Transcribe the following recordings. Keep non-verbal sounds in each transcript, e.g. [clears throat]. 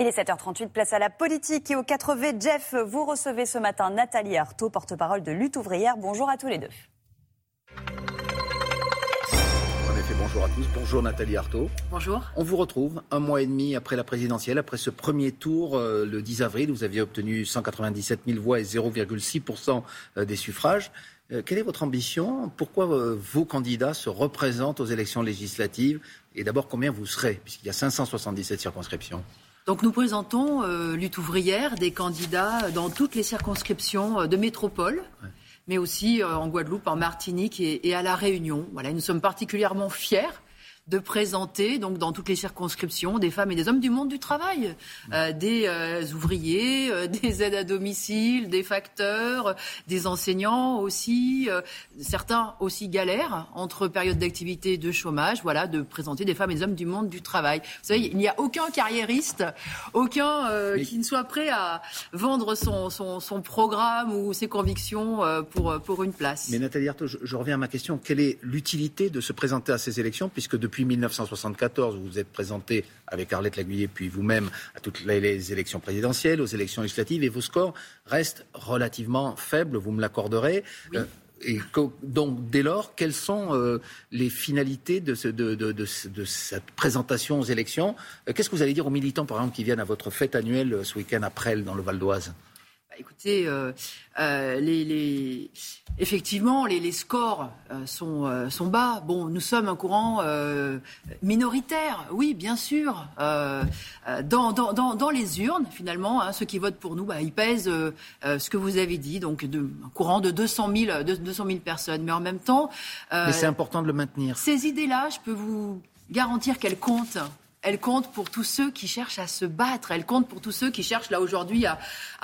Il est 7h38, place à la politique et au 4V. Jeff, vous recevez ce matin Nathalie Arthaud, porte-parole de Lutte ouvrière. Bonjour à tous les deux. En effet, bonjour à tous. Bonjour Nathalie Arthaud. Bonjour. On vous retrouve un mois et demi après la présidentielle, après ce premier tour euh, le 10 avril. Vous aviez obtenu 197 000 voix et 0,6% euh, des suffrages. Euh, quelle est votre ambition? Pourquoi vos candidats se représentent aux élections législatives? Et d'abord, combien vous serez? Puisqu'il y a 577 circonscriptions. Donc nous présentons euh, lutte ouvrière des candidats dans toutes les circonscriptions euh, de métropole. mais aussi euh, en Guadeloupe, en Martinique et, et, à La Réunion. Voilà, nous sommes particulièrement fiers de présenter donc dans toutes les circonscriptions des femmes et des hommes du monde du travail, euh, des euh, ouvriers, euh, [laughs] des aides à domicile, des facteurs, des enseignants aussi, certains aussi galèrent entre période d'activité et de chômage, voilà, de présenter des femmes et des hommes du monde du travail. Vous savez, il n'y a aucun carriériste, aucun qui ne soit prêt à vendre son, son, son programme ou ses convictions pour, pour une place. Mais Nathalie Arthaud, je, je reviens à ma question. Quelle est l'utilité de se présenter à ces élections, puisque depuis 1974, vous vous êtes présenté avec Arlette Laguiller, puis vous-même à toutes les, élections présidentielles, aux élections législatives, et vos scores restent relativement faibles, vous me l'accorderez. Oui. Euh, et donc, dès lors, quelles sont euh, les finalités de, ce, de, de, de, cette présentation aux élections? Euh, Qu'est-ce que vous allez dire aux militants, par exemple, qui viennent à votre fête annuelle ce week-end à Presles, dans le Val d'Oise? Bah, Écoutez, euh, euh, les, les, effectivement, les, les scores euh, sont, sont, bas. Bon, nous sommes un courant minoritaire, oui, bien sûr. Dans, dans, dans, dans, les urnes, finalement, hein, ceux qui votent pour nous, bah, ils pèsent ce que vous avez dit, donc de, un courant de 200 000, de 200 000 personnes. Mais en même temps... Mais c'est important de le maintenir. Ces idées-là, je peux vous garantir qu'elles comptent elle compte pour tous ceux qui cherchent à se battre. Elle compte pour tous ceux qui cherchent là aujourd'hui à,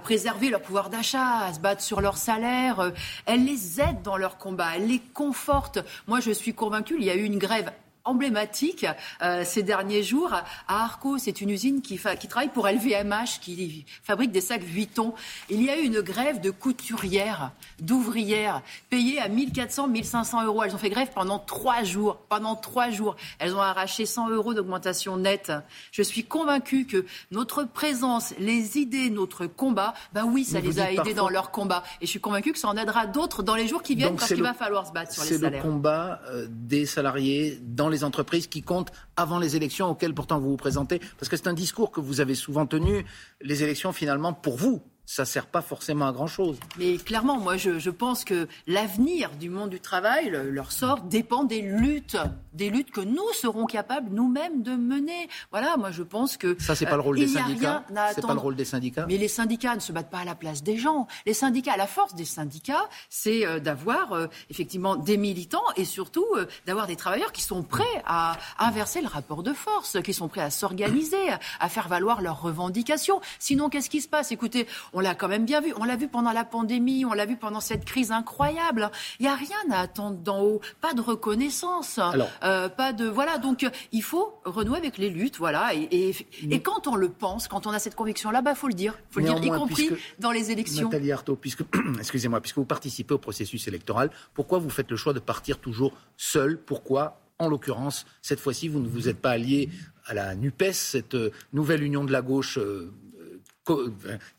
préserver leur pouvoir d'achat, à se battre sur leur salaire. Elle les aide dans leur combat. Elle les conforte. Moi, je suis convaincue. Il y a eu une grève emblématique euh, ces derniers jours à Arco. C'est une usine qui, qui, travaille pour LVMH, qui fabrique des sacs Vuitton. Il y a eu une grève de couturières, d'ouvrières, payées à 1400, 1500 euros. Elles ont fait grève pendant trois jours. Pendant trois jours, elles ont arraché 100 euros d'augmentation nette. Je suis convaincue que notre présence, les idées, notre combat, ben oui, ça les a aidés parfois... dans leur combat. Et je suis convaincue que ça en aidera d'autres dans les jours qui viennent, Donc parce qu'il va falloir se battre sur les salaires. C'est le combat euh, des salariés dans les entreprises qui comptent avant les élections auxquelles pourtant vous vous présentez Parce que c'est un discours que vous avez souvent tenu. Les élections, finalement, pour vous, ça ne sert pas forcément à grand-chose. Mais clairement, moi, je, je pense que l'avenir du monde du travail, le, leur sort, dépend des luttes, des luttes que nous serons capables nous-mêmes de mener. Voilà, moi, je pense que ça, c'est pas le rôle euh, des syndicats. C'est pas le rôle des syndicats. Mais les syndicats ne se battent pas à la place des gens. Les syndicats, la force des syndicats, c'est euh, d'avoir euh, effectivement des militants et surtout d'avoir des travailleurs qui sont prêts à inverser le rapport de force, qui sont prêts à s'organiser, à, à faire valoir leurs revendications. Sinon, qu'est-ce qui se passe? Écoutez, on on l'a quand même bien vu. On l'a vu pendant la pandémie, on l'a vu pendant cette crise incroyable. Il n'y a rien à attendre d'en haut, pas de reconnaissance, Alors, euh, pas de voilà. Donc il faut renouer avec les luttes, voilà. Et, et, et quand on le pense, quand on a cette conviction-là, bah faut le dire, faut le dire, y compris puisque, dans les élections. Nathalie Arthaud, puisque [clears throat] excusez-moi, puisque vous participez au processus électoral, pourquoi vous faites le choix de partir toujours seul? Pourquoi en l'occurrence, cette fois-ci, vous ne vous êtes pas allié à la NUPES, cette euh, nouvelle union de la gauche euh,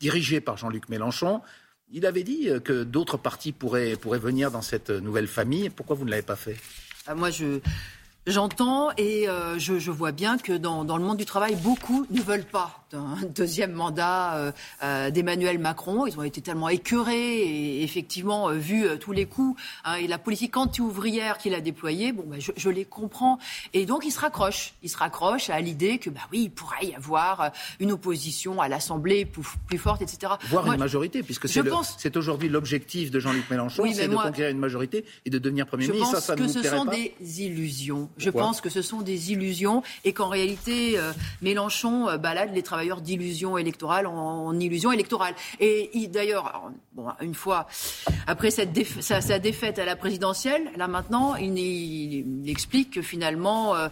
dirigé par Jean-Luc Mélenchon. Il avait dit que d'autres partis pourraient, pourraient venir dans cette nouvelle famille. Pourquoi vous ne l'avez pas fait? Ah, Moi, je. J'entends et euh, je, je, vois bien que dans, dans, le monde du travail, beaucoup ne veulent pas d'un [laughs] deuxième mandat euh, euh, d'Emmanuel Macron. Ils ont été tellement écœurés et effectivement euh, vu tous les coups hein, et la politique anti-ouvrière qu'il a déployée. Bon, bah, je, je, les comprends. Et donc, ils se raccrochent. Ils se raccrochent à l'idée que, bah oui, il pourrait y avoir une opposition à l'Assemblée plus, plus, forte, etc. Voire moi, une majorité, puisque c'est pense... aujourd'hui l'objectif de Jean-Luc Mélenchon, oui, c'est de moi, conquérir une majorité et de devenir Premier je ministre. pense ça, ça que ce sont pas des illusions. Je pense que ce sont des illusions et qu'en réalité, euh, Mélenchon euh, balade les travailleurs d'illusion électorale en, en, illusion électorale. Et d'ailleurs, bon, une fois après cette sa, sa, défaite à la présidentielle, là maintenant, il, il, il explique que finalement, euh,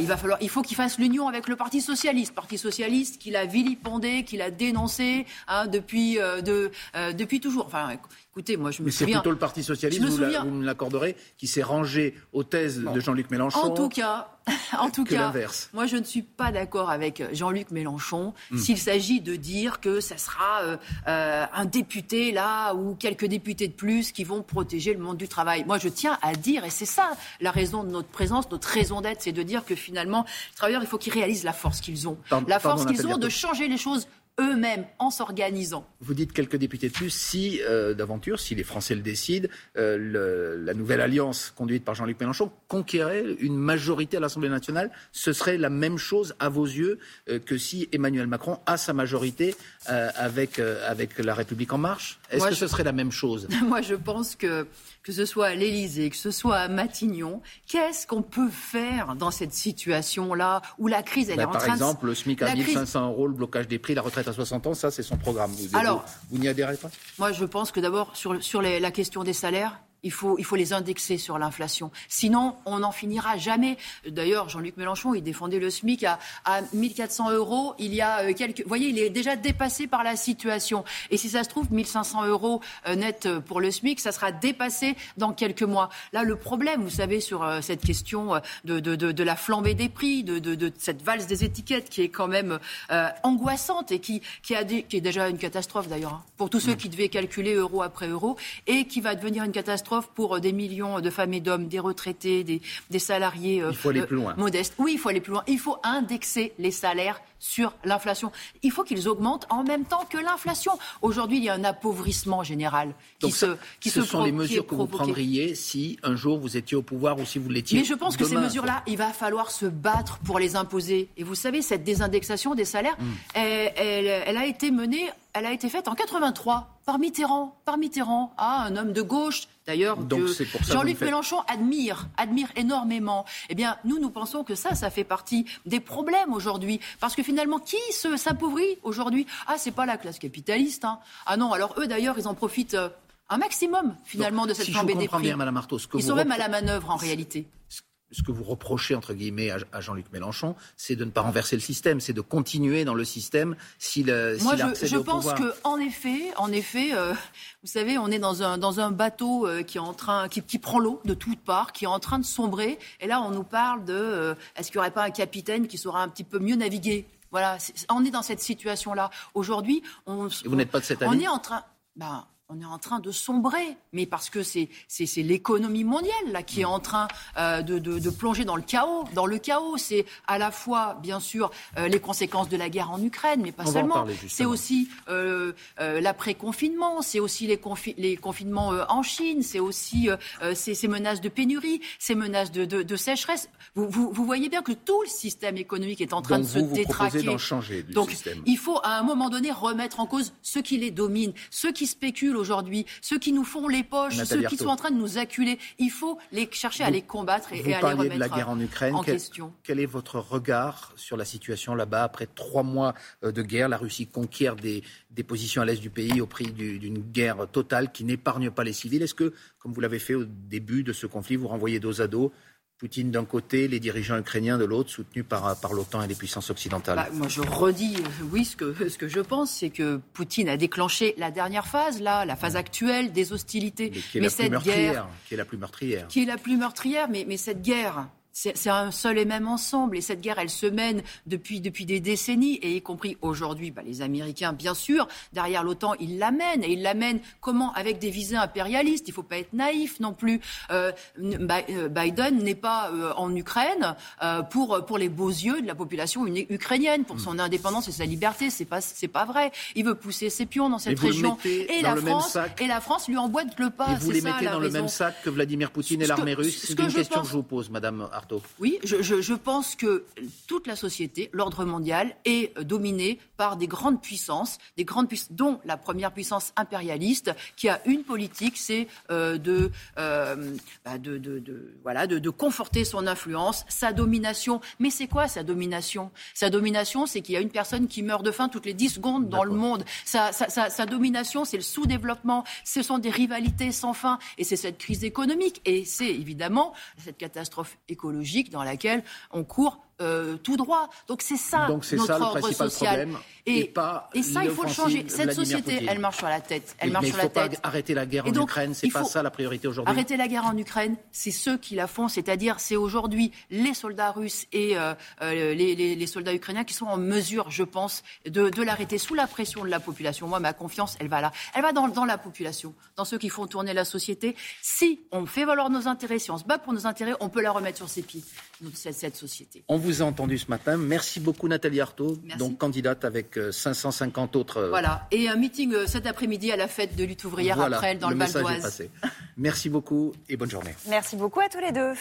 il va falloir, il faut qu'il fasse l'union avec le Parti socialiste, Parti socialiste qu'il a vilipendé, qu'il a dénoncé hein, depuis, de, depuis toujours. Enfin, Écoutez, moi, je me Mais souviens. c'est plutôt le Parti socialiste, vous, vous me l'accorderez, qui s'est rangé aux thèses bon. de Jean-Luc Mélenchon. En tout cas, [laughs] en tout cas, moi je ne suis pas d'accord avec Jean-Luc Mélenchon hmm. s'il s'agit de dire que ça sera euh, euh, un député là ou quelques députés de plus qui vont protéger le monde du travail. Moi je tiens à dire, et c'est ça la raison de notre présence, notre raison d'être, c'est de dire que finalement, les travailleurs, il faut qu'ils réalisent la force qu'ils ont. la force qu'ils ont de changer les choses eux-mêmes en s'organisant. Vous dites quelques députés de plus, si euh, d'aventure, si les Français le décident, euh, la nouvelle alliance conduite par Jean-Luc Mélenchon conquérait une majorité à l'Assemblée nationale, ce serait la même chose à vos yeux euh, que si Emmanuel Macron a sa majorité avec, avec la République en marche? Est-ce que ce serait la même chose? [laughs] Moi, je pense que que ce soit à l'Élysée, que ce soit à Matignon, qu'est-ce qu'on peut faire dans cette situation-là où la crise elle bah, est en train de... Par exemple, le SMIC à 1500 euros, le blocage des prix, la retraite à 60 ans, ça c'est son programme. Vous, Alors, vous, n'y adhérez pas? Moi je pense que d'abord sur, sur la question des salaires, il faut, il faut les indexer sur l'inflation. Sinon, on n'en finira jamais. D'ailleurs, Jean-Luc Mélenchon, il défendait le SMIC à, à 1400 euros. Il y a euh, quelques. Vous voyez, il est déjà dépassé par la situation. Et si ça se trouve, 1500 euros euh, net pour le SMIC, ça sera dépassé dans quelques mois. Là, le problème, vous savez, sur euh, cette question de, de, de, de, la flambée des prix, de, de, cette valse des étiquettes qui est quand même angoissante et qui, qui, a qui est déjà une catastrophe d'ailleurs, hein, pour tous ceux mmh. qui devaient calculer euro après euro, et qui va devenir une catastrophe pour euh, des millions de femmes et d'hommes, des retraités, des, salariés euh, euh, modestes. Oui, il faut aller plus loin. Il faut indexer les salaires sur l'inflation. Il faut qu'ils augmentent en même temps que l'inflation. Aujourd'hui, il y a un appauvrissement général qui se qui ce sont les mesures que vous prendriez si un jour vous étiez au pouvoir ou si vous l'étiez. Mais je pense que ces mesures-là, il va falloir se battre pour les imposer. Et vous savez, cette désindexation des salaires, hmm. elle, a été menée, elle a été faite en 83 par Mitterrand, par Mitterrand, à un homme de gauche D'ailleurs, Jean-Luc Mélenchon admire, admire énormément. Eh bien, nous, nous pensons que ça, ça fait partie des problèmes aujourd'hui. Parce que finalement, qui s'appauvrit aujourd'hui? Ah, c'est pas la classe capitaliste. Hein. Ah non, alors eux, d'ailleurs, ils en profitent euh, un maximum, finalement, de cette si flambée des prix. Bien, Madame ils sont même à la manœuvre, en réalité ce que vous reprochez, entre guillemets, à, Jean-Luc Mélenchon, c'est de ne pas renverser le système, c'est de continuer dans le système s'il Moi, je, je pense qu'en effet, en effet euh, vous savez, on est dans un, dans un bateau euh, qui, est en train, qui, qui prend l'eau de toutes parts, qui est en train de sombrer. Et là, on nous parle de euh, est-ce qu'il n'y aurait pas un capitaine qui saura un petit peu mieux naviguer? Voilà, on est dans cette situation-là. Aujourd'hui, on, vous n'êtes pas de cette année. On est en train. Ben, on est en train de sombrer, mais parce que c'est l'économie mondiale là qui est en train euh, de, plonger dans le chaos. Dans le chaos, c'est à la fois bien sûr euh, les conséquences de la guerre en Ukraine, mais pas seulement. C'est aussi euh, l'après-confinement, c'est aussi les, les confinements en Chine, c'est aussi ces, menaces de pénurie, ces menaces de, sécheresse. Vous, voyez bien que tout le système économique est en train de se vous détraquer. changer du Donc il faut à un moment donné remettre en cause ceux qui les dominent, ceux qui spéculent aujourd'hui, ceux qui nous font les poches, ceux qui sont en train de nous acculer. Il faut les chercher à les combattre et, à les remettre de la guerre en Ukraine. En question. Quel est votre regard sur la situation là-bas après trois mois euh, de guerre? La Russie conquiert des, des positions à l'est du pays au prix d'une guerre totale qui n'épargne pas les civils. Est-ce que, comme vous l'avez fait au début de ce conflit, vous renvoyez dos à dos Poutine d'un côté, les dirigeants ukrainiens de l'autre, soutenus par, par l'OTAN et les puissances occidentales bah, Moi, je redis, euh, oui, ce que, ce que je pense, c'est que Poutine a déclenché la dernière phase, là, la phase actuelle des hostilités. Mais, qui est la cette plus guerre, qui est la plus meurtrière. Qui est la plus meurtrière, mais, mais cette guerre, c'est un seul et même ensemble. Et cette guerre, elle se mène depuis, depuis des décennies, et y compris aujourd'hui, bah, les Américains, bien sûr, derrière l'OTAN, ils l'amènent. Et ils l'amènent comment? Avec des visées impérialistes. Il ne faut pas être naïf non plus. Euh, euh, Biden n'est pas euh, en Ukraine pour, pour les beaux yeux de la population ukrainienne, pour son indépendance et sa liberté. C'est pas, c'est pas vrai. Il veut pousser ses pions dans cette région. Et la, France, et la France lui emboîte le pas. Et vous les mettez dans le même sac que Vladimir Poutine et l'armée russe? C'est une question que je vous pose, Madame oui, je, pense que toute la société, l'ordre mondial, est dominé par des grandes puissances, des grandes dont la première puissance impérialiste, qui a une politique, c'est euh, euh, bah, de, de, voilà, de, conforter son influence, sa domination. Mais c'est quoi sa domination? Sa domination, c'est qu'il y a une personne qui meurt de faim toutes les 10 secondes dans le monde. Sa, sa domination, c'est le sous-développement, ce sont des rivalités sans fin, et c'est cette crise économique, et c'est évidemment cette catastrophe écologique dans laquelle on court euh, tout droit. Donc c'est ça Donc c'est notre ça le ordre principal social. problème, Et, et pas et ça, il faut le changer. Cette Vladimir société, Poutine. elle marche sur la tête. Elle Oui, marche mais sur il ne la faut pas tête. arrêter la guerre Et en donc, Ukraine. C'est pas ça la priorité aujourd'hui. Arrêter la guerre en Ukraine, c'est ceux qui la font, c'est-à-dire c'est aujourd'hui les soldats russes et euh, euh, les, les- les soldats ukrainiens qui sont en mesure, je pense, de, de l'arrêter sous la pression de la population. Moi, ma confiance, elle va là. Elle va dans, dans la population, dans ceux qui font tourner la société. Si on fait valoir nos intérêts, si on se bat pour nos intérêts, on peut la remettre sur ses pieds, cette, cette société. On vous a entendu ce matin. Merci beaucoup Nathalie Arthaud, Merci. donc candidate avec euh, 550 autres. euh, Voilà. Et un meeting euh, cet après-midi à la fête de lutte ouvrière voilà, après, dans le, le Val message est d'Oise. passé. Merci beaucoup et bonne journée. Merci beaucoup à tous les deux.